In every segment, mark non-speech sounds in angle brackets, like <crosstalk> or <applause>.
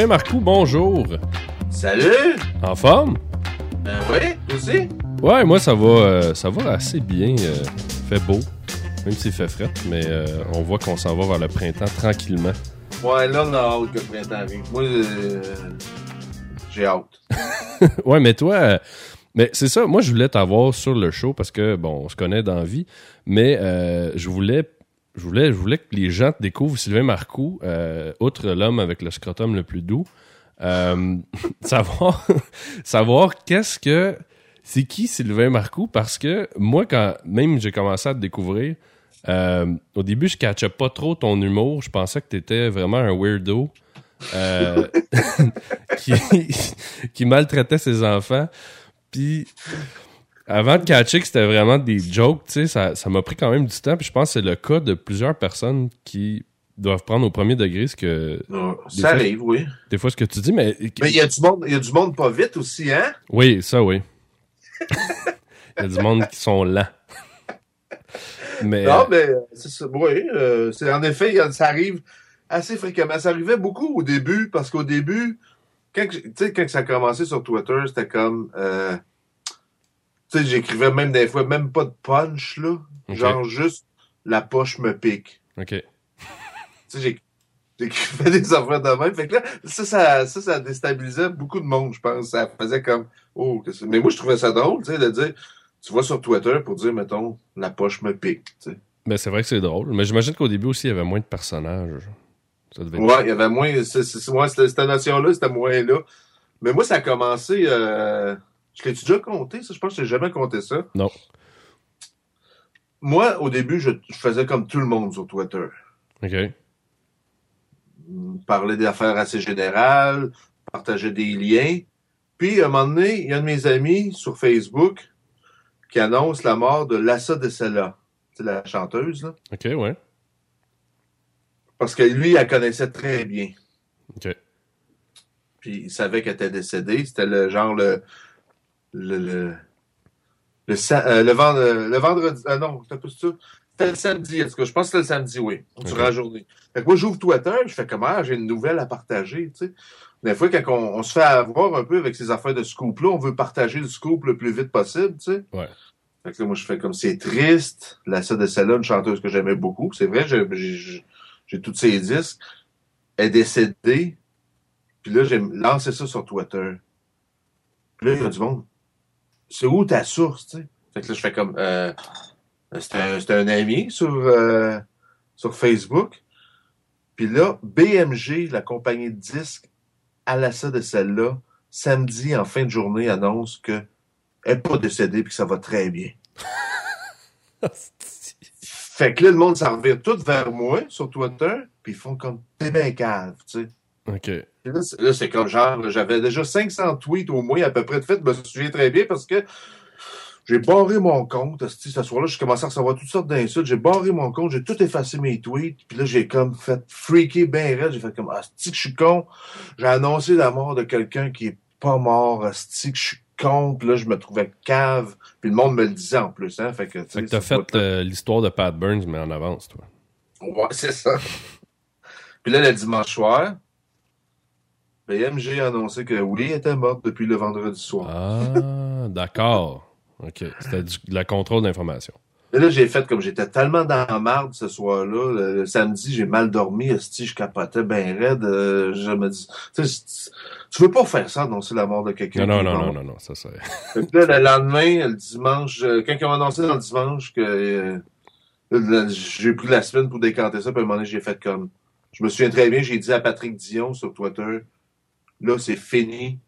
Sylvain Marcoux, bonjour. Salut! En forme? Ben oui, aussi? Ouais, moi ça va, euh, ça va assez bien. euh, fait beau, même s'il fait frais, mais euh, on voit qu'on s'en va vers le printemps tranquillement. Ouais, là, on a hâte que le printemps arrive. Moi, euh, j'ai hâte. <laughs> ouais, mais toi, mais c'est ça. Moi, je voulais t'avoir sur le show parce que bon, on se connaît dans la vie, mais je voulais, je voulais, je voulais que les gens découvrent Sylvain Marcoux, euh, outre l'homme avec le scrotum le plus doux, euh, <laughs> savoir, <laughs> savoir qu'est-ce que c'est qui Sylvain Marcoux? Parce que moi, quand même j'ai commencé à te découvrir. euh, au début, je catchais pas trop ton humour. Je pensais que tu étais vraiment un weirdo. <laughs> qui, qui maltraitait ses enfants. Puis, avant de catcher que c'était vraiment des jokes, tu sais, ça, ça m'a pris quand même du temps. Puis je pense que c'est le cas de plusieurs personnes qui doivent prendre au premier degré ce que, Non, Des ça fois- arrive, oui. des fois, ce que tu dis, mais. Mais il y a du monde, y a du monde pas vite aussi, hein? Oui, ça, oui. <laughs> Il y a du monde qui sont lents. Mais. Non, mais euh, c'est ça. Oui, euh, c'est en effet, ça arrive assez fréquemment. Ça arrivait beaucoup au début, parce qu'au début, quand, quand ça a commencé sur Twitter, c'était comme. euh, tu sais, j'écrivais même des fois, même pas de punch, là. Genre juste la poche me pique. OK. <laughs> Tu sais, j'écrivais des affaires de même. Fait que là, ça, ça, ça, ça déstabilisait beaucoup de monde, je pense. Ça faisait comme, oh, que- mais moi, je trouvais ça drôle, tu sais, de dire, tu vas sur Twitter pour dire, mettons, la poche me pique, tu sais. Mais c'est vrai que c'est drôle. Mais j'imagine qu'au début aussi, il y avait moins de personnages. Ça devait être- Ouais, il y avait moins, c'est, ouais, cette, cette notion-là, c'était moins là. Mais moi, ça a commencé, euh, je l'ai déjà compté, ça? Je pense que j'ai jamais compté ça. Non. Moi, au début, je, je faisais comme tout le monde sur Twitter. OK. parler d'affaires assez générales, partager des liens. Puis, à un moment donné, il y a un de mes amis sur Facebook qui annonce la mort de Lassa de Sella. C'est la chanteuse, là. OK, ouais. Parce que lui, elle connaissait très bien. OK. Puis, il savait qu'elle était décédée. C'était le genre le. Le. Le, le, euh, le, vend- euh, le vendredi. Ah non, c'était pas ça? C'était le samedi. En tout cas, je pense que c'était le samedi, oui. Durant Ok. la journée. Fait que moi, j'ouvre Twitter, je fais comment ah, j'ai une nouvelle à partager, tu sais. Des fois, quand on, on se fait avoir un peu avec ces affaires de scoop-là, on veut partager le scoop le plus vite possible, tu sais. Ouais. Fait que là, moi, je fais comme c'est triste. La de celle-là, une chanteuse que j'aimais beaucoup. C'est vrai, j'ai- j'ai j'ai tous ses disques. Elle est décédée. Puis là, j'ai lancé ça sur Twitter. Puis là, il y a du monde. C'est où ta source, tu sais? Fait que là, je fais comme euh, c'était un, c'était un ami sur, euh, sur Facebook. Puis là, BMG, la compagnie de disques, à la de celle-là, samedi, en fin de journée, annonce que elle n'est pas décédée puis que ça va très bien. <laughs> Fait que là, le monde s'en revient tout vers moi sur Twitter, puis ils font comme t'es bien cave, tu sais. OK. Là, c'est- comme genre, j'avais déjà 500 tweets au moins à peu près de fait, je me souviens très bien parce que j'ai barré mon compte. Ce soir-là, je commençais à recevoir toutes sortes d'insultes. J'ai barré mon compte, j'ai tout effacé mes tweets. Puis là, j'ai comme fait freaker bien raide. J'ai fait comme, asti que je suis con. J'ai annoncé la mort de quelqu'un qui est pas mort. Asti que je suis con. Puis là, je me trouvais cave. Puis le monde me le disait en plus. Hein? Fait que, tu doit fait euh, l'histoire de Pat Burns, mais en avance, toi. Ouais, c'est ça. Puis là, le dimanche soir, BMG a annoncé que elle était morte depuis le vendredi soir. Ah, d'accord. OK. C'était du- de la contrôle d'information. Et là, j'ai fait comme j'étais tellement dans la marde ce soir-là. Le, le samedi, j'ai mal dormi. esti, je capotais bien raide. euh, je me dis, tu veux pas faire ça, annoncer la mort de quelqu'un. Non, non, non, non, non, non, ça c'est. Là, le lendemain, le dimanche, euh, quand ils ont annoncé dans le dimanche que euh, là, j'ai pris la semaine pour décanter ça, puis à un moment donné, j'ai fait comme. Je me souviens très bien, j'ai dit à Patrick Dion sur Twitter, là, c'est fini.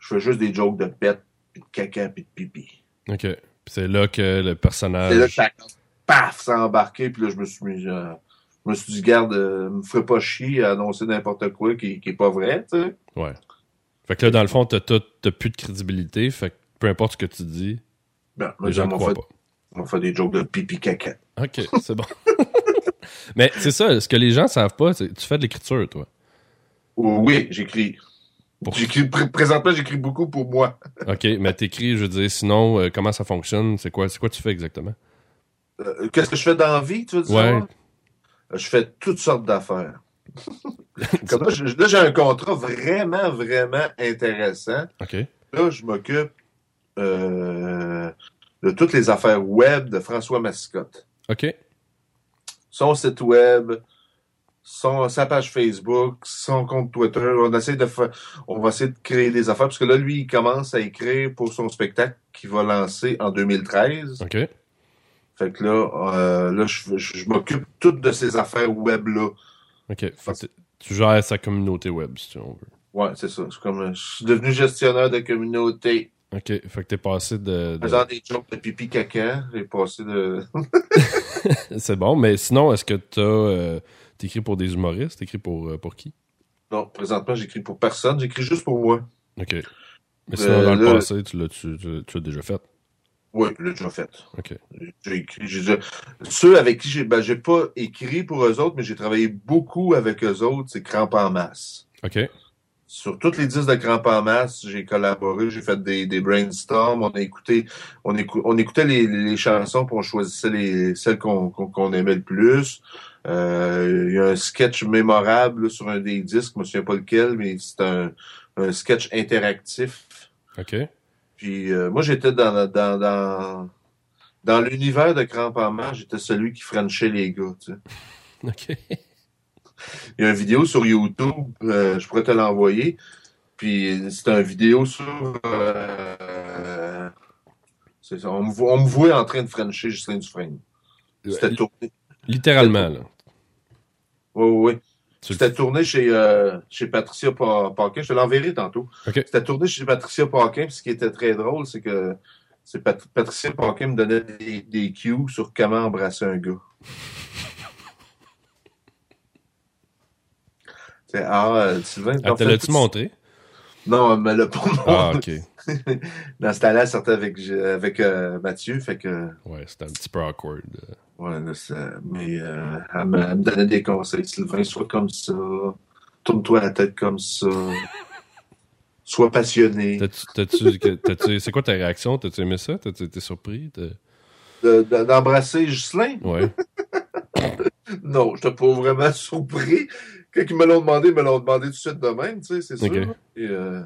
Je fais juste des jokes de pète, puis de caca, puis de pipi. OK. Puis c'est là que le C'est personnage. là que ça paf, ça a embarqué, puis là, je me suis mis. euh, je me suis dit, garde, euh, me ferait pas chier à annoncer n'importe quoi qui, qui est pas vrai, tu sais. Ouais. Fait que là, dans le fond, t'as t'as plus de crédibilité. Fait que peu importe ce que tu dis, Ben, les gens ne croient fait, pas. on fait des jokes de pipi caca. OK, c'est bon. <laughs> mais c'est ça, ce que les gens savent pas, c'est que tu fais de l'écriture, toi. Oui, j'écris. Pour- J'écris pr- présentement, j'écris beaucoup pour moi. <laughs> OK, mais t'écris, je veux dire, sinon, euh, comment ça fonctionne? C'est quoi, c'est quoi tu fais exactement? Euh, Qu'est-ce que je fais dans la vie, tu veux dire? Ouais. Euh, Je fais toutes sortes d'affaires. <laughs> Là, j'ai un contrat vraiment, vraiment intéressant. OK. Là, je m'occupe euh, de toutes les affaires web de François Mascotte. OK. Son site web, son, sa page Facebook, son compte Twitter. On essaie de fa- on va essayer de créer des affaires parce que là, lui, il commence à écrire pour son spectacle qu'il va lancer en 2013. OK. Fait que là, euh, là, je, je- je m'occupe toutes de ces affaires web-là. OK. Fait que t- tu gères sa communauté web, si on veut. Ouais, c'est ça. C'est comme, je suis devenu gestionnaire de communauté. OK. Fait que t'es passé de... de- Faisant des jokes de pipi caca, j'ai passé de... <laughs> C'est bon, mais sinon, est-ce que t'as... Euh, T'écris pour des humoristes? T'écris pour, euh, pour qui? Non, présentement, j'écris pour personne. J'écris juste pour moi. OK. Mais sinon, Euh, dans le là- passé, tu l'as tu, tu, tu l'as déjà fait? Oui, je l'ai déjà fait. OK. J'ai écrit, j'ai déjà- Ceux avec qui j'ai, ben, j'ai pas écrit pour eux autres, mais j'ai travaillé beaucoup avec eux autres, c'est Cramp en masse. OK. Sur toutes les disques de Cramp en masse, j'ai collaboré, j'ai fait des, des brainstorms, on a écouté, on, écou- on écoutait les, les chansons, puis on choisissait les, celles qu'on aimait le plus. Euh, il y a un sketch mémorable là, sur un des disques, je me souviens pas lequel, mais c'est un, un sketch interactif. OK. Puis euh, moi, j'étais dans, dans, dans, dans l'univers de Cramp en j'étais celui qui frenchait les gars. Tu sais. <laughs> OK. Il y a une vidéo sur YouTube, euh, je pourrais te l'envoyer. Puis c'est une vidéo sur. euh, c'est ça, on, me voit, on me voit en train de frencher Justin Dufresne. C'était tourné. Littéralement, là. Oui, oui, oui. C'était tourné chez, euh, chez Patricia Pa- Paquin. Je te l'enverrai tantôt. OK. C'était tourné chez Patricia Paquin. Puis ce qui était très drôle, c'est que c'est Pat- Patricia Paquin me donnait des, des cues sur comment embrasser un gars. <laughs> Ah, euh, Sylvain, Ah, te l'as-tu montré? Non, elle me l'a pas Ah, montré. OK. <laughs> Dans ce temps-là, elle sortait avec, avec euh, Mathieu, fait que, Ouais, c'était un petit peu awkward. Ouais, ça- mais euh, elle, me, elle me donnait des conseils. Sylvain, sois comme ça, tourne-toi la tête comme ça, <laughs> sois passionné. T'as-tu... C'est quoi ta réaction? T'as-tu aimé ça? T'as-tu été surpris? T'as- De- de- D'embrasser Ghislain? Ouais. <laughs> Non, je pas vraiment surpris. Quand ils me l'ont demandé, ils me l'ont demandé tout de suite de même, tu sais, c'est sûr. Et, euh,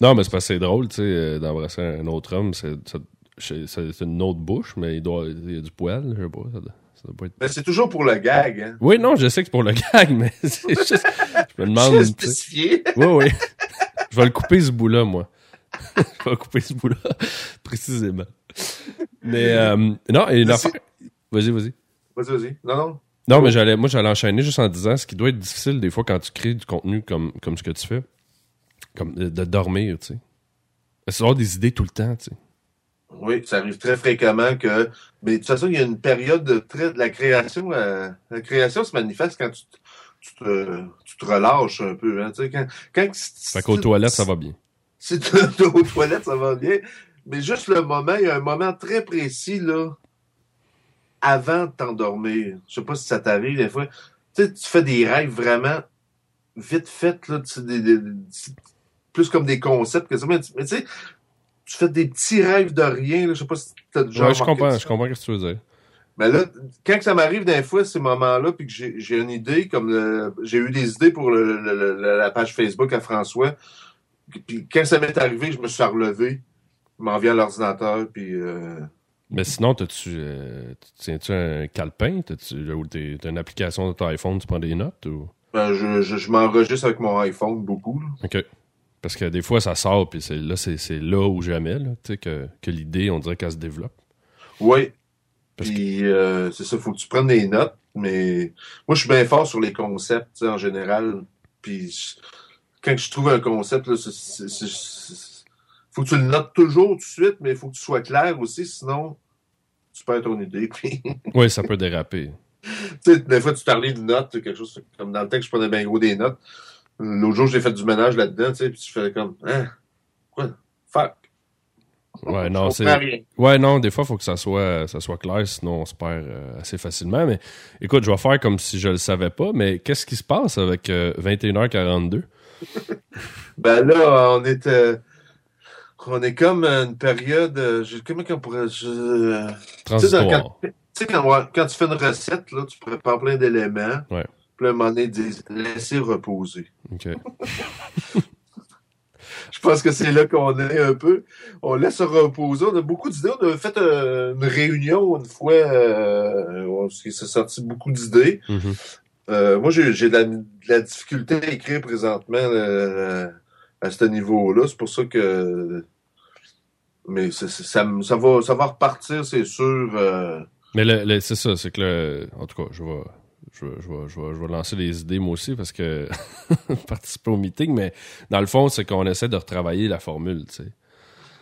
Non, mais c'est parce que c'est drôle, tu sais, euh, d'embrasser un autre homme. C'est, ça- c'est, une autre bouche, mais il doit il y a du poil, je sais pas. Ça doit, ça doit pas être... mais c'est toujours pour le gag, hein. Oui, non, je sais que c'est pour le gag, <laughs> mais c'est juste... Je me demande... Je spécifié. Oui, oui. Je vais le couper ce bout-là, moi. <laughs> je vais couper ce bout-là, précisément. Mais, euh, non, et une Mais affaire... Vas-y, vas-y. Vas-y, vas-y. Non, non. Non, mais j'allais, moi, j'allais enchaîner juste en disant ce qui doit être difficile des fois quand tu crées du contenu comme, comme ce que tu fais. Comme de, de dormir, tu sais. C'est avoir des idées tout le temps, tu sais. Oui, ça arrive très fréquemment que. Mais de toute façon, il y a une période de très. de La création, euh, la création se manifeste quand tu, te- tu, te, tu te relâches un peu. Hein, tu sais, quand, quand, Fait qu'aux toilettes, ça va bien. Si tu es <laughs> aux toilettes, ça va bien. Mais juste le moment, il y a un moment très précis, là, avant de t'endormir. Je sais pas si ça t'arrive des fois. Tu sais, tu fais des rêves vraiment vite faits, là, tu sais, des- des- des- plus comme des concepts que ça. Mais tu sais, tu fais des petits rêves de rien, là. Je sais pas si t'as déjà Ouais, je comprends, je comprends ce que tu veux dire. Mais là, quand ça m'arrive des fois, ces moments-là, puis que j'ai une idée, comme j'ai eu des idées pour le- le- le- la page Facebook à François, puis quand ça m'est arrivé, je me suis relevé, je m'en viens à l'ordinateur, puis euh, Mais sinon, t'as-tu, euh, tiens-tu un calepin? T'as-tu, t'as une application de ton iPhone, tu prends des notes ou? ben, je, je, je m'enregistre avec mon iPhone beaucoup. là. OK. Parce que des fois, ça sort, puis c'est là, c'est, c'est là ou jamais, là, que, que l'idée, on dirait qu'elle se développe. Oui. Parce Puis euh, c'est ça, faut que tu prennes des notes, mais moi je suis bien fort sur les concepts en général. Puis quand je trouve un concept, là, c'est- faut que tu le notes toujours tout de suite, mais il faut que tu sois clair aussi, sinon tu perds ton idée. Puis <laughs> Oui, ça peut déraper. tu sais, des fois tu parlais de notes, quelque chose comme dans le texte, je prenais bien gros des notes. L'autre jour, j'ai fait du ménage là-dedans, tu sais, puis je faisais comme Hein? Quoi? Fuck. Ouais, non, c'est. Ouais, non, des fois, il faut que ça soit, ça soit clair, sinon on se perd euh, assez facilement. Mais écoute, je vais faire comme si je le savais pas, mais qu'est-ce qui se passe avec euh, 21h42? <laughs> Ben là, on est, euh, on est comme une période, euh, je- comment qu'on pourrait, je- tu sais, ouais, quand tu fais une recette, là, tu prépares plein d'éléments. Ouais. Puis Puis là, à un moment donné, ils disent laissez reposer. OK. <laughs> Je pense que c'est là qu'on est un peu. On laisse reposer. On a beaucoup d'idées. On a fait euh, une réunion une fois. Euh, où s'est sorti beaucoup d'idées. Mhm. Euh, moi, j'ai de la, de la difficulté à écrire présentement à ce niveau-là. C'est pour ça que. Mais ça, va, ça va repartir, c'est sûr. Mais c'est ça, c'est que le, en tout cas, je vais, je vais, je vais, je vais, je vais lancer les idées moi aussi parce que <laughs> participer au meeting, mais dans le fond, c'est qu'on essaie de retravailler la formule, tu sais.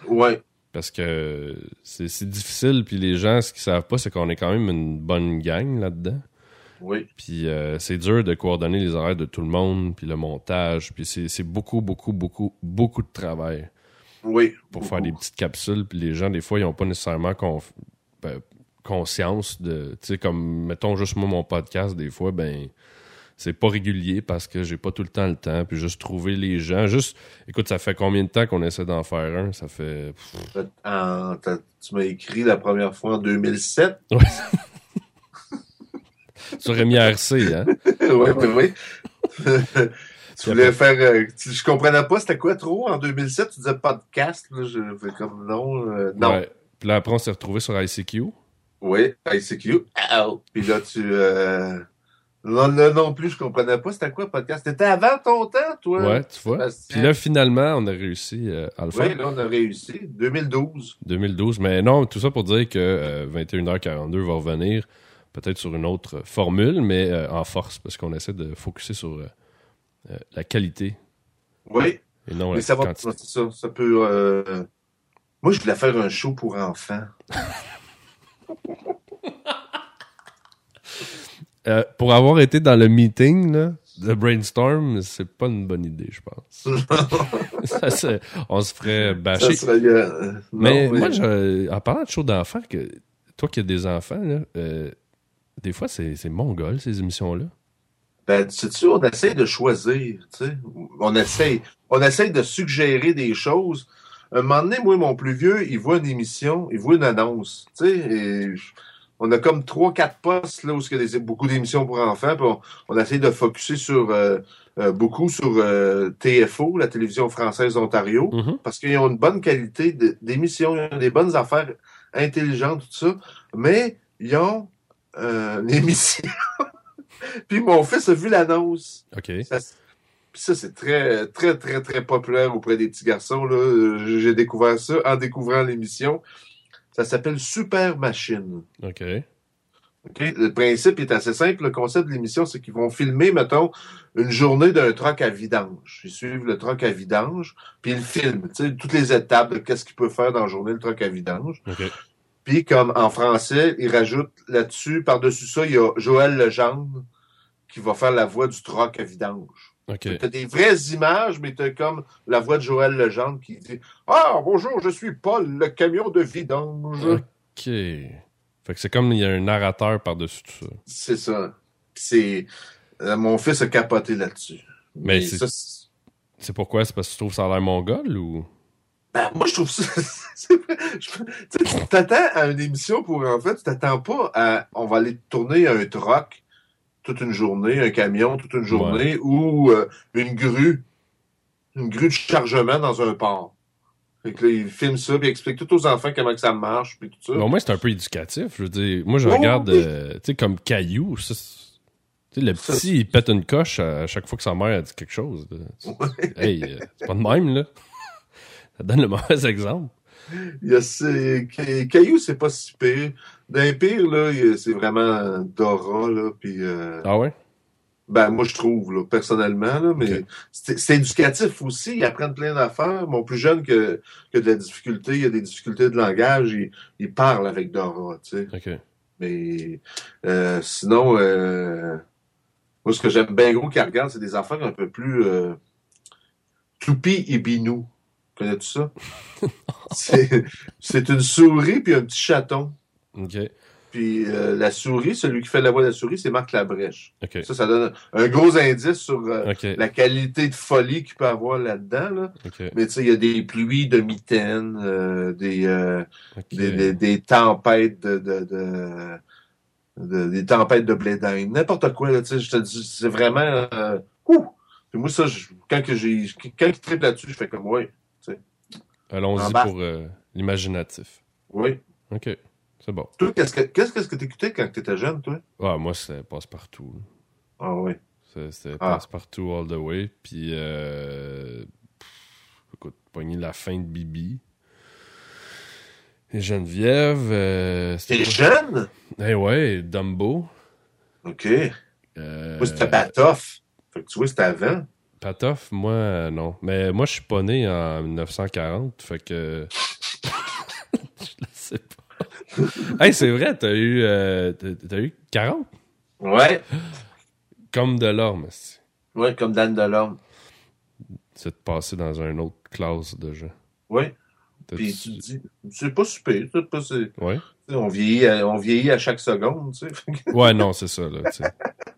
ouais. Parce que c'est difficile, puis les gens, ce qu'ils savent pas, c'est qu'on est quand même une bonne gang là-dedans. Oui. Puis euh, c'est dur de coordonner les horaires de tout le monde, puis le montage, puis c'est c'est beaucoup, beaucoup, beaucoup, beaucoup de travail Oui. pour faire des petites capsules. Puis les gens, des fois, ils n'ont pas nécessairement conf- ben, conscience de. Tu sais, comme, mettons, juste moi, mon podcast, des fois, ben. C'est pas régulier parce que j'ai pas tout le temps le temps. Puis juste trouver les gens. Juste, écoute, ça fait combien de temps qu'on essaie d'en faire un? Ça fait. En- t'as- tu m'as écrit la première fois en 2007. <laughs> sur MIRC, hein? <laughs> oui, oui, <laughs> oui. tu voulais faire. euh, tu- je comprenais pas c'était quoi trop en 2007. Tu disais podcast. Là, je fais comme non. euh, non. Ouais. Puis là, après, on s'est retrouvé sur ICQ. Oui, ICQ. Ow. Puis là, tu. Euh... Non, non, non plus, je comprenais pas c'était quoi podcast. T'étais avant ton temps, toi. Ouais, tu vois. Puis là, finalement, on a réussi euh, à le faire. Oui, là, on a réussi. 2012. 2012. Mais non, tout ça pour dire que euh, 21h42 va revenir peut-être sur une autre formule, mais euh, en force, parce qu'on essaie de focuser sur euh, euh, la qualité Oui. et non Mais la ça va. quantité. c'est Ça, ça peut. euh, Moi, je voulais faire un show pour enfants. <laughs> Euh, pour avoir été dans le meeting là, de Brainstorm, c'est pas une bonne idée, je pense. <laughs> Ça, on se ferait Ça bâcher. serait, euh, non, mais moi, je- en parlant de show d'enfants, que toi qui as des enfants, là, euh, des fois, c'est c'est mongol, ces émissions-là. Ben, sûr, on essaie de choisir, tu sais. On essaie, on essaie de suggérer des choses. Un moment donné, moi, mon plus vieux, il voit une émission, il voit une annonce, tu sais, et je- on a comme trois, quatre postes, là, où il y a des- beaucoup d'émissions pour enfants, puis on, on essaie de focuser sur, euh, euh, beaucoup sur euh, TFO, la télévision française d'Ontario, Mhm. parce qu'ils ont une bonne qualité de- d'émission, ils ont des bonnes affaires intelligentes, tout ça, mais ils ont euh, une <laughs> émission. Puis mon fils a vu l'annonce. OK. Ça, puis ça, c'est très, très, très, très populaire auprès des petits garçons. Là. J'ai découvert ça en découvrant l'émission. Ça s'appelle Super Machine. OK. OK? Le principe est assez simple. Le concept de l'émission, c'est qu'ils vont filmer, mettons, une journée d'un troc à vidange. Ils suivent le troc à vidange, puis ils filment, tu sais, toutes les étapes de qu'est-ce qu'il peut faire dans la journée, le troc à vidange. OK. Puis, comme en français, ils rajoutent là-dessus, par-dessus ça, il y a Joël Legendre qui va faire la voix du troc à vidange. OK. T'as des vraies images, mais t'as comme la voix de Joël Legendre qui dit Ah, bonjour, je suis Paul, le camion de vidange. OK. Fait que c'est comme il y a un narrateur par-dessus tout ça. C'est ça. C'est. euh, mon fils a capoté là-dessus. Mais c'est- ça, c'est- pourquoi? C'est parce que tu trouves ça a l'air mongol ou? ben, moi, je trouve ça. <laughs> Tu tu t'attends à une émission pour enfants, tu t'attends pas à. On va aller tourner un troc toute une journée, un camion toute une journée, ou euh, une grue. Une grue de chargement dans un port. Fait que là, il filme ça, puis il explique tout aux enfants comment que ça marche, puis tout ça. Mais au moins, c'est un peu éducatif. Je veux dire, moi, je regarde, oui. euh, tu sais, comme Caillou. ça, le Ça, petit, il pète une coche à chaque fois que sa mère a dit quelque chose. Ouais. Hey, euh, c'est pas de même, là. Ça donne le mauvais exemple. Il y a Caillou, c'est pas si pire. D'un pire, là, c'est vraiment Dora, là, puis... euh, Ah ouais? Ben, moi, je trouve, là, personnellement, là, mais c'est éducatif aussi. Ils apprennent plein d'affaires. Mon plus jeune que, que de la difficulté, il y a des difficultés de langage, il, il parle avec Dora, tu sais. OK. Mais euh, sinon, euh, moi, ce que j'aime bien gros qu'ils regardent, c'est des affaires un peu plus euh, Toupi et Binou. Connais-tu ça? <laughs> c'est c'est une souris puis un petit chaton. OK. Puis euh, la souris, celui qui fait la voix de la souris, c'est Marc Labrèche. Ça, ça donne un gros indice sur euh, la qualité de folie qu'il peut avoir là-dedans. Là. Mais tu sais, il y a des pluies de mitaines, euh, des, des, des, des tempêtes de, de, de, de- des tempêtes de blé n'importe quoi, là, tu sais, je te dis, c'est vraiment, ouh! Puis moi, ça, je- quand que j'ai, quand il triple là-dessus, je fais comme, oui, Allons-y pour l'imaginatif. oui. OK. C'est bon. Toi, qu'est-ce que, qu'est-ce que t'écoutais quand t'étais jeune, toi? Ah, moi, c'était passe-partout. Ah oui. C'était Ah. passe-partout all the way. Puis, euh, pff, écoute, pogner la fin de Bibi. Et Geneviève. Euh, T'es jeune? Eh ouais, Dumbo. OK. Euh, Moi, c'était Batoff. Fait que tu vois, c'était avant. Patoff, moi, euh, non. Mais moi, je suis pas né en 1940, fait que. je le sais pas. <laughs> hey, c'est vrai, t'as eu, euh, t'as eu 40? Ouais. Comme de l'orme. Ouais, comme Dan Delorme. C'est de passer dans une autre classe de jeu. Oui. T'as- Puis tu te dis, c'est pas super. C'est pas, Ouais? on, vieillit à, on vieillit à chaque seconde, tu sais. Ouais, non, c'est ça, là.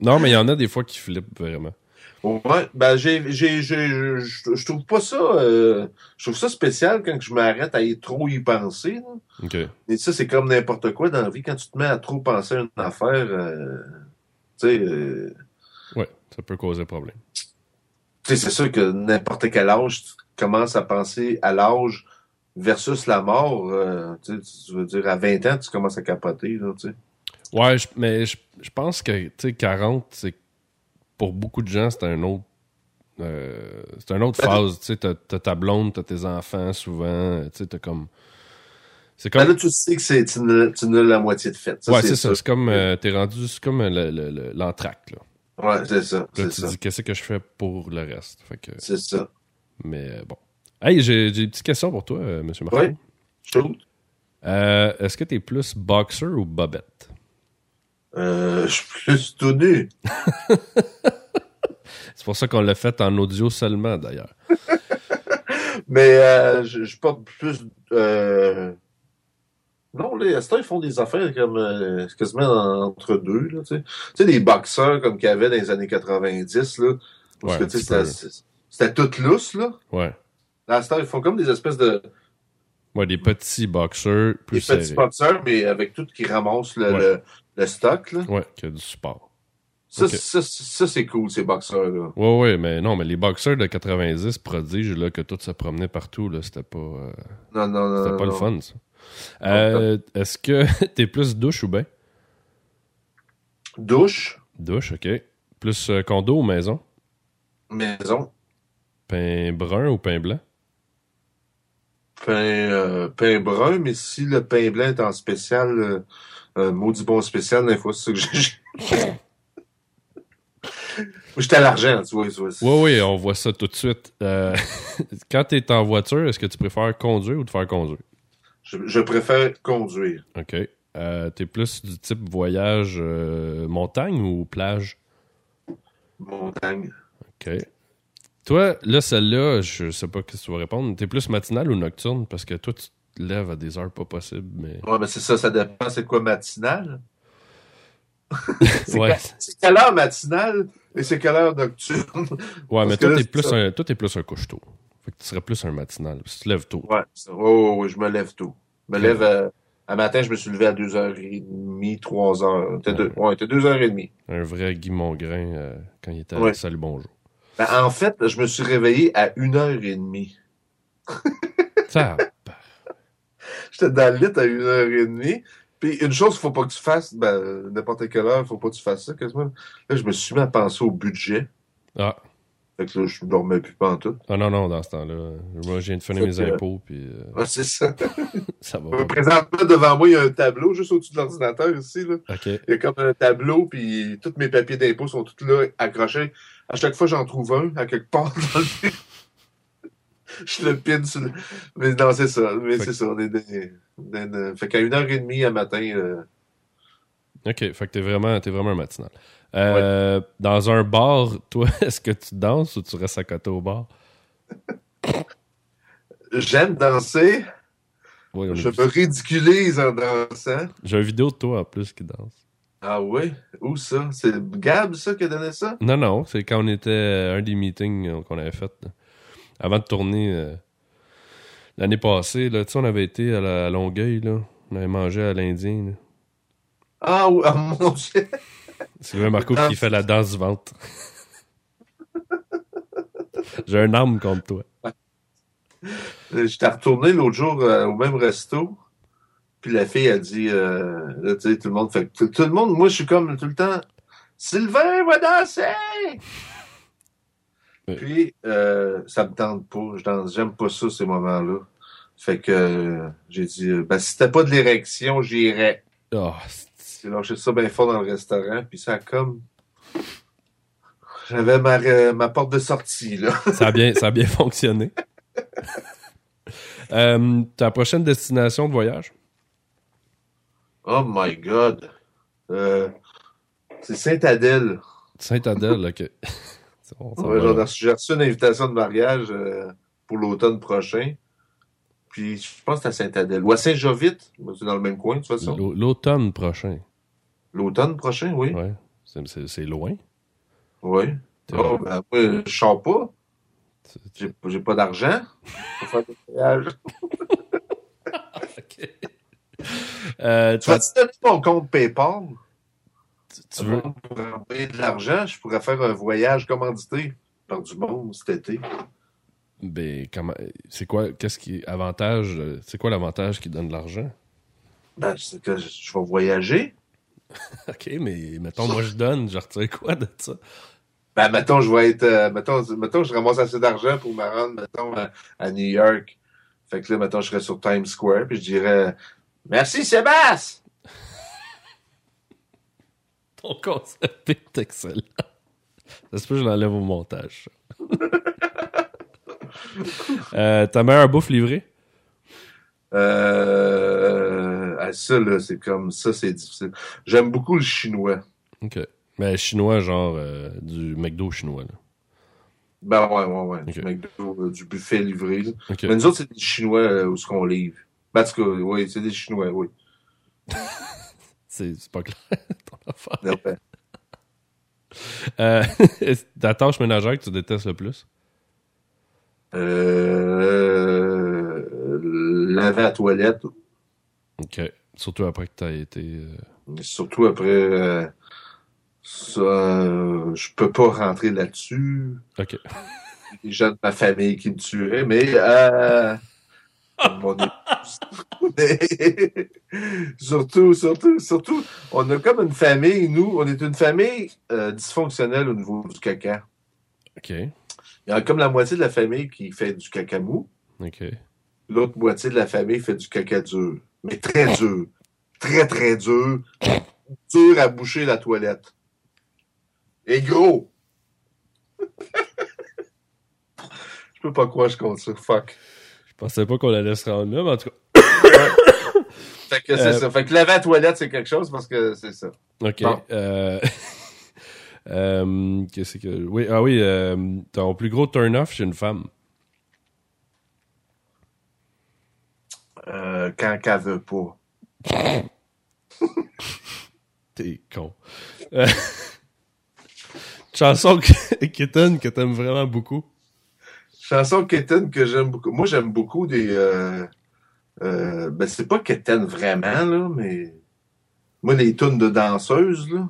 Non, mais il y en a des fois qui flippent vraiment. Ouais, ben j'ai, j'ai, je, trouve pas ça, euh, je trouve ça spécial quand je m'arrête à y trop y penser. là. OK. Et ça, c'est comme n'importe quoi dans la vie. Quand tu te mets à trop penser à une affaire, euh, tu sais, euh, Ouais, ça peut causer problème. tu sais, c'est sûr que n'importe quel âge, tu commences à penser à l'âge versus la mort. euh, tu veux dire, à 20 ans, tu commences à capoter, là, tu sais. Ouais, mais je, je pense que, tu sais, 40, c'est pour beaucoup de gens, c'est un autre. euh, c'est une autre Ben, phase, tu sais, t'as ta blonde, t'as tes enfants souvent, tu sais, t'as comme. C'est Ben comme. là, tu sais que c'est, tu n'as la moitié de fait. ouais, c'est ça. C'est comme. euh, T'es rendu. C'est comme euh, le- le- le- l'entracte, là. Ouais, c'est ça. Là, tu ça. dis, qu'est-ce que je fais pour le reste? Fait que. C'est ça. Mais euh, bon. Hey, j'ai j'ai une petite question pour toi, euh, M. Martin. Euh, Est-ce que t'es plus boxer ou bobette? Euh, je suis plus tout nu. <laughs> C'est pour ça qu'on l'a fait en audio seulement, d'ailleurs. <laughs> Mais euh, je, je porte plus. Euh... Non, les Astor, ils font des affaires comme euh, quasiment entre deux. Là, tu sais. Les boxeurs comme qu'il y avait dans les années 90, là, Ouais, que, petit c'était tout lousse. Là. Ouais. Ils font comme des espèces de Ouais, des petits boxers plus des petits boxeurs, mais avec tout qui ramasse le, Ouais. le, le stock. Là. Ouais, qui a du support. Ça, ça, ça, c'est cool, ces boxeurs-là. Ouais, ouais, mais non, mais les boxeurs de 90 prodiges, là, que tout se promenait partout, là, c'était pas, euh, Non, non, non. c'était non, pas le fun, ça. Euh, Est-ce que <laughs> t'es plus douche ou bain? Douche, Douche, ok. Plus euh, condo ou maison? maison, Pain brun ou pain blanc? pain, pain brun, mais si le pain blanc est en spécial, maudit bon spécial, des fois, c'est ça que j'ai. <laughs> J'étais à l'argent, tu vois. tu vois. Ouais, ouais, on voit ça tout de suite. Euh, <laughs> quand t'es en voiture, est-ce que tu préfères conduire ou te faire conduire? Je, je préfère conduire. Ok. Euh, t'es plus du type voyage euh, montagne ou plage? Montagne. OK. Toi, là, celle-là, je sais pas ce que tu vas répondre. T'es plus matinal ou nocturne? Parce que toi, tu te lèves à des heures pas possibles, mais... Ouais, mais c'est ça, ça dépend. C'est quoi matinal? <laughs> C'est Ouais, quelle heure matinale? Et c'est quelle heure nocturne? ouais mais toi, là, t'es plus, ça. un, toi, t'es plus un couche-tôt. Fait que tu serais plus un matinal. Tu te lèves tôt. Ouais, ouais, ouais, je me lève tôt. Je me lève euh, à matin, je me suis levé à 2h30, 3h. C'était deux, ouais, c'était 2h30. Un vrai Guy Mongrain euh, quand il était à Ouais. Salut Bonjour. Ben, en fait, je me suis réveillé à 1h30. Ça, <laughs> J'étais dans le lit à 1h30. Puis une chose qu'il faut pas que tu fasses, ben, n'importe quelle heure, faut pas que tu fasses ça quasiment. Là, je me suis mis à penser au budget. ah. Fait que là, je dormais plus pas en tout. ah non, non, dans ce temps-là. Moi, je viens de finir mes que- impôts, puis euh, <laughs> Ouais, c'est ça. <laughs> ça va. Euh. Présentement, devant moi, il y a un tableau juste au-dessus de l'ordinateur ici. Là. OK. Il y a comme un tableau, puis tous mes papiers d'impôt sont tous là, accrochés. À chaque fois, j'en trouve un, à quelque part <laughs> dans le <laughs> Je le pine sur le... Mais non, c'est ça. Mais c'est ça. On est des- des- des- Fait qu'à une heure et demie à matin, euh, OK, fait que t'es vraiment, vraiment un matinal. Euh, Dans un bar, toi, <laughs> est-ce que tu danses ou tu restes à côté au bar? <laughs> j'aime danser. Je me ridiculise en dansant. J'ai une vidéo de toi en plus qui danse. Ah oui? Où ça? C'est Gab, ça, qui a donné ça? Non, non, c'est quand on était à un des meetings euh, qu'on avait fait là. Avant de tourner euh, l'année passée. Là, tu sais, on avait été à, la, à Longueuil, là. on avait mangé à l'Indien. Ah, oui, <laughs> mon Dieu! Sylvain Marco qui fait la danse du ventre. <laughs> J'ai un arme contre toi. J'étais retourné l'autre jour euh, au même resto. Puis la fille a dit, euh, là, tu sais, tout le monde fait, tout, tout le monde, moi, je suis comme tout le temps, Sylvain va danser! Puis, euh, ça me tente pas. J'aime pas ça, ces moments-là. Fait que, euh, j'ai dit, euh, ben, si c'était pas de l'érection, j'irais. Oh, J'ai lâché ça bien fort dans le restaurant, puis ça a comme, j'avais ma, euh, ma porte de sortie, là. <laughs> ça, a bien, ça a bien <laughs> fonctionné. <laughs> Ta prochaine destination de voyage? Oh my God. C'est Saint-Adèle. Saint-Adèle, ok. Ouais, va. J'ai reçu une invitation de mariage euh, pour l'automne prochain. Puis je pense que c'est à Saint-Adèle. Ou à Saint-Jovite. C'est dans le même coin, de toute façon. L'au- L'automne prochain. L'automne prochain, oui. Ouais. C'est- loin. Oui. Oh, ben, moi, je sors pas. J'ai pas d'argent pour faire des voyages. <laughs> Ok. Euh, Tu vas toi, te donner mon compte PayPal? Tu veux, Pour envoyer de l'argent, je pourrais faire un voyage commandité par du monde cet été. ben, comment, c'est quoi, qu'est-ce qui avantage, euh, c'est quoi l'avantage qui donne de l'argent? Ben, c'est que je je vais voyager. <laughs> Ok, mais mettons, moi je donne, je retire quoi de ça? Ben, mettons, je vais être, euh, mettons, mettons, je ramasse assez d'argent pour me rendre, mettons, à, à New York. Fait que là, mettons, je serais sur Times Square, puis je dirais, merci Sébastien! Ton concept est excellent. Ça se peut que je l'enlève au montage. <laughs> euh, ta meilleure bouffe livrée? Euh, ah, ça, là, c'est comme ça, c'est difficile. J'aime beaucoup le chinois. Ok. Mais chinois, genre euh, du McDo chinois. Là. Ben, ouais, ouais, ouais. Du, McDo, euh, du buffet livré. Mais nous autres, c'est des chinois où ce qu'on livre. Ben, en tout cas, oui, c'est des chinois, oui. C'est pas clair, <laughs> ton affaire. Euh, <laughs> ta tâche ménagère que tu détestes le plus? Euh, laver la toilette, Ok. Surtout après que tu as été. euh, surtout après euh, ça, je peux pas rentrer là-dessus. Ok. <laughs> Les gens de ma famille qui me tueraient, mais euh, mon épouse. Mais <laughs> surtout, surtout, surtout, on a comme une famille, nous, on est une famille euh, dysfonctionnelle au niveau du caca. Ok. Il y a comme la moitié de la famille qui fait du caca mou. Ok. L'autre moitié de la famille fait du caca dur. Mais très dur. Très, très dur. Dur à boucher la toilette. Et gros. <laughs> Je peux pas croire que je compte ça. Fuck. Je pensais pas qu'on allait se rendre là, mais en tout cas. <coughs> Fait que c'est Euh, ça. Fait que laver la toilette, c'est quelque chose parce que c'est ça. Ok. Bon. Euh, <laughs> euh, Qu'est-ce que. Oui, ah oui, ton plus gros turn-off chez une femme. Quand qu'elle veut pas. <laughs> T'es con. <laughs> Chanson que- Kitten que t'aimes vraiment beaucoup. Chanson Kitten que j'aime beaucoup. Moi, j'aime beaucoup des. Euh, euh, ben, c'est pas Kitten vraiment, là, mais. Moi, les tunes de danseuses, là.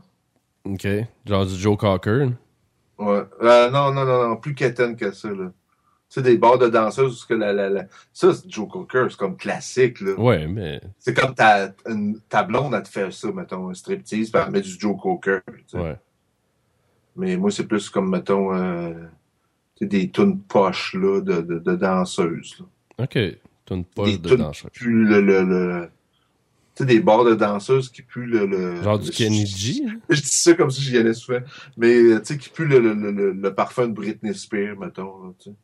Ok. Genre du Joe Cocker. Ouais. Euh, non, non, non, non, plus Kitten que ça, là. Tu sais, des bars de danseuses, parce que la, la, la... ça, c'est Joe Cocker, c'est comme classique, là. Ouais, mais. C'est comme ta, une- ta blonde, elle te fait ça, mettons, un striptease, puis elle met du Joe Cocker. tu sais. Ouais. Mais moi, c'est plus comme, mettons, euh, des tunes poches, là, de, de, de danseuses, là. Ok. De tunes danseuse. qui puent le, le, le- Tu sais, des bars de danseuses qui puent le... le Genre du G. hein? <laughs> Je dis ça comme si j'y allais souvent. Mais, euh, tu sais, qui pue le, le, le, le- le parfum de Britney Spears, mettons, là, tu sais.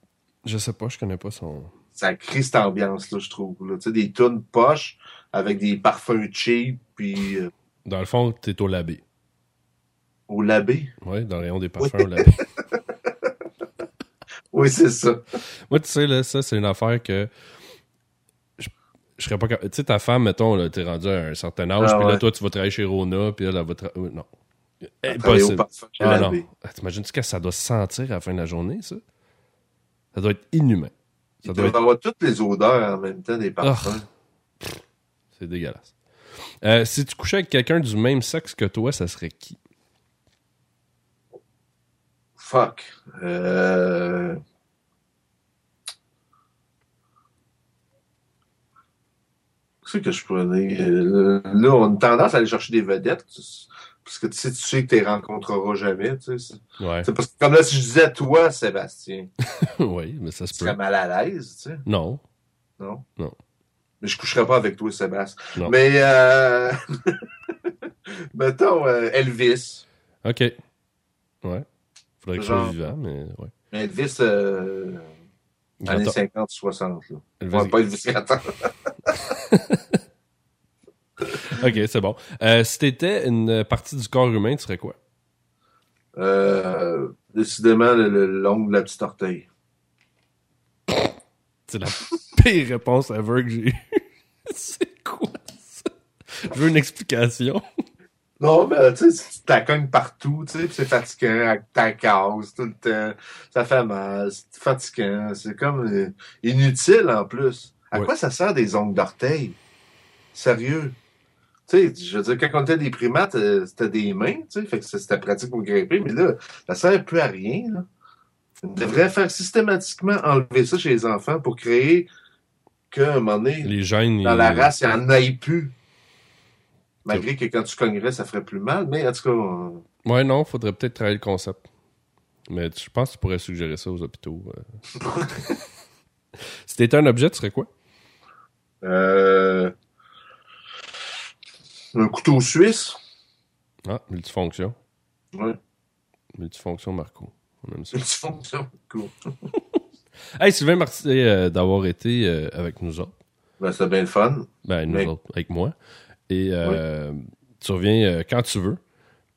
Je sais pas, je connais pas son. ça crée cette ambiance-là, je trouve. Là. Tu sais, des tunes poches avec des parfums cheap, puis euh, Dans le fond, t'es au labé. au labé. Ouais, dans le rayon des parfums Oui. au labé. <laughs> Oui, c'est ça. Moi, tu sais, là, ça, c'est une affaire que. Je, serais pas capable. Tu sais, ta femme, mettons, là, t'es rendu à un certain âge, Ah puis là, ouais. toi, tu vas travailler chez Rona, puis elle, elle va travailler. Non. Travailler Impossible. Ah non. Ah, T'imagines-tu que ça doit se sentir à la fin de la journée, ça? Ça doit être inhumain. Ça Il doit être... avoir toutes les odeurs en même temps des parfums. C'est dégueulasse. Euh, si tu couchais avec quelqu'un du même sexe que toi, ça serait qui? Fuck. Euh... Qu'est-ce que je pourrais dire? Euh, Là, on a tendance à aller chercher des vedettes. Parce que tu sais, tu sais que tu les rencontreras jamais. Tu sais. C'est Ouais. c'est parce que comme là, si je disais toi, Sébastien, <laughs> oui, mais ça se tu peut. serais mal à l'aise, tu sais. Non. Non? Non. Mais je coucherais pas avec toi, Sébastien. Non. Mais, euh... <laughs> mettons, euh, Elvis. OK. Ouais. Faudrait que je sois vivant, mais ouais. Elvis, euh... années Attends, 50, 60, là. Elvis- Ouais, pas Elvis. <laughs> OK, c'est bon. Euh, si t'étais une partie du corps humain, tu serais quoi? Euh, décidément, le, le long de la petite orteil. C'est la <laughs> pire réponse ever que j'ai eue. <laughs> c'est quoi ça? Je veux une explication. Non, mais tu sais, tu t'accognes partout, tu sais, c'est fatigant, avec ta case tout le temps. Ça fait mal, c'est fatigant. C'est comme euh, inutile en plus. À Ouais. quoi ça sert des ongles d'orteil? Sérieux? Tu sais, je veux dire, quand on était des primates, euh, c'était des mains, tu sais, fait que c'était pratique pour grimper, mais là, ça sert plus à rien, là. On devrait faire systématiquement enlever ça chez les enfants pour créer qu'à un moment donné, Les gènes. dans ils- la race, il n'y en ait plus. Malgré que quand tu cognerais, ça ferait plus mal, mais en tout cas, euh, Ouais, non, faudrait peut-être travailler le concept. Mais je pense que tu pourrais suggérer ça aux hôpitaux. euh. <laughs> si t'étais un objet, tu serais quoi? euh, un couteau suisse. Ah, multifonction. Ouais, Multifonction Marco. On aime ça. une fonction. Cool. <laughs> Hey, Sylvain, merci euh, d'avoir été euh, avec nous autres. Ben, c'est bien le fun. Ben, nous Mais- autres, avec moi. Et euh, tu reviens euh, quand tu veux.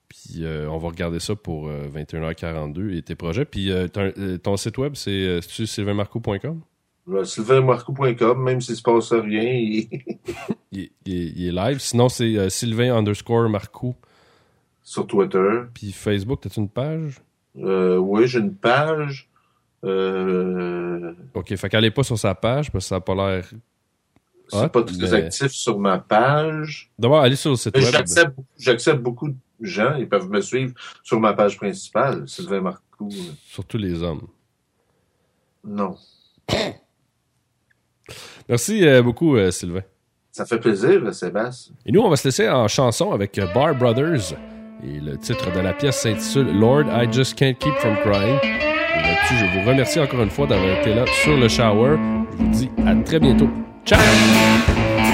Puis euh, on va regarder ça pour euh, 21h42 et tes projets. Puis euh, ton, euh, ton site web, c'est euh, sylvainmarco.com? Sylvainmarco.com, même s'il se passe rien, il- <laughs> Il, est- il est- il est live. Sinon, c'est euh, Sylvain underscore Marco. sur Twitter. Puis Facebook, t'as-tu une page? Euh, oui, j'ai une page. Euh, OK, fait qu'allez pas sur sa page parce que ça n'a pas l'air... c'est Ah, pas très mais- actif sur ma page. D'abord, allez sur le site web. j'accepte, beaucoup de gens. Ils peuvent me suivre sur ma page principale, Sylvain Marcoux. Surtout les hommes. Non. <coughs> Merci euh, beaucoup, euh, Sylvain. Ça fait plaisir, Sébastien. Et nous, on va se laisser en chanson avec euh, Bar Brothers. Et le titre de la pièce s'intitule Lord, I Just Can't Keep From Crying. Et là-dessus, je vous remercie encore une fois d'avoir été là sur le shower. Je vous dis à très bientôt. Ciao!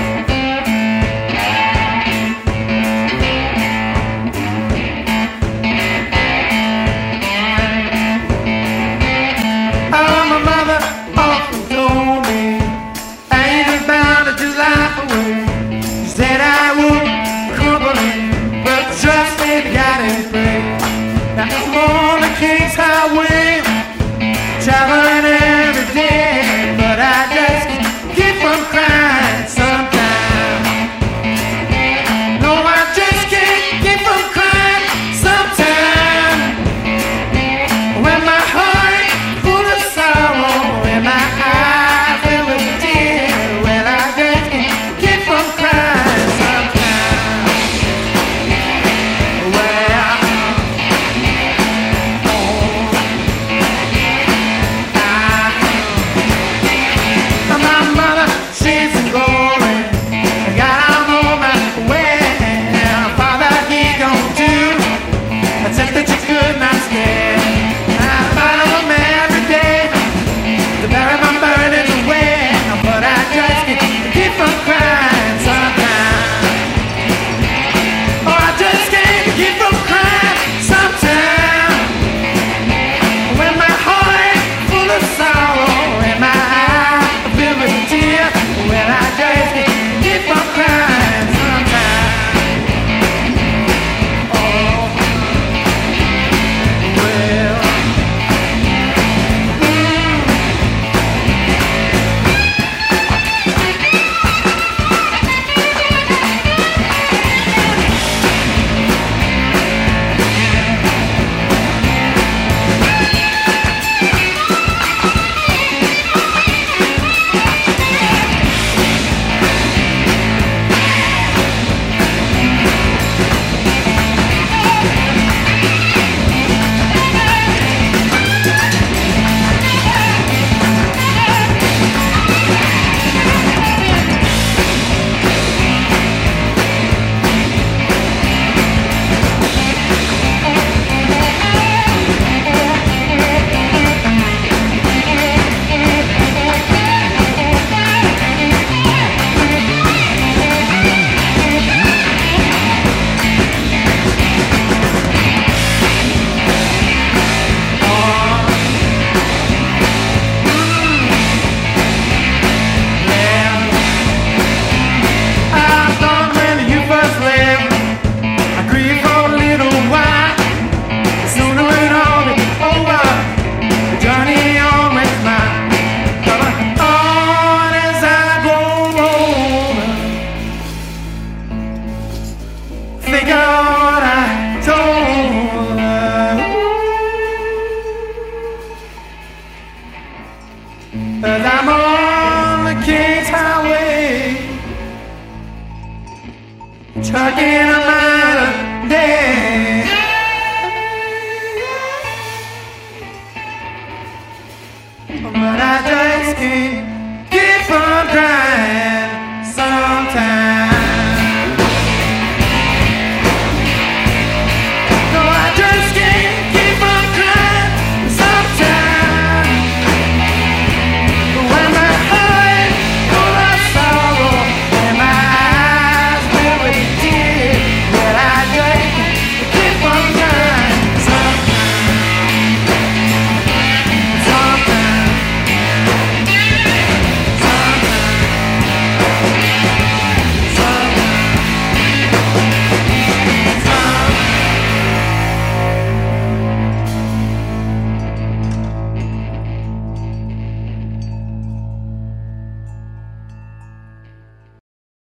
Talking about.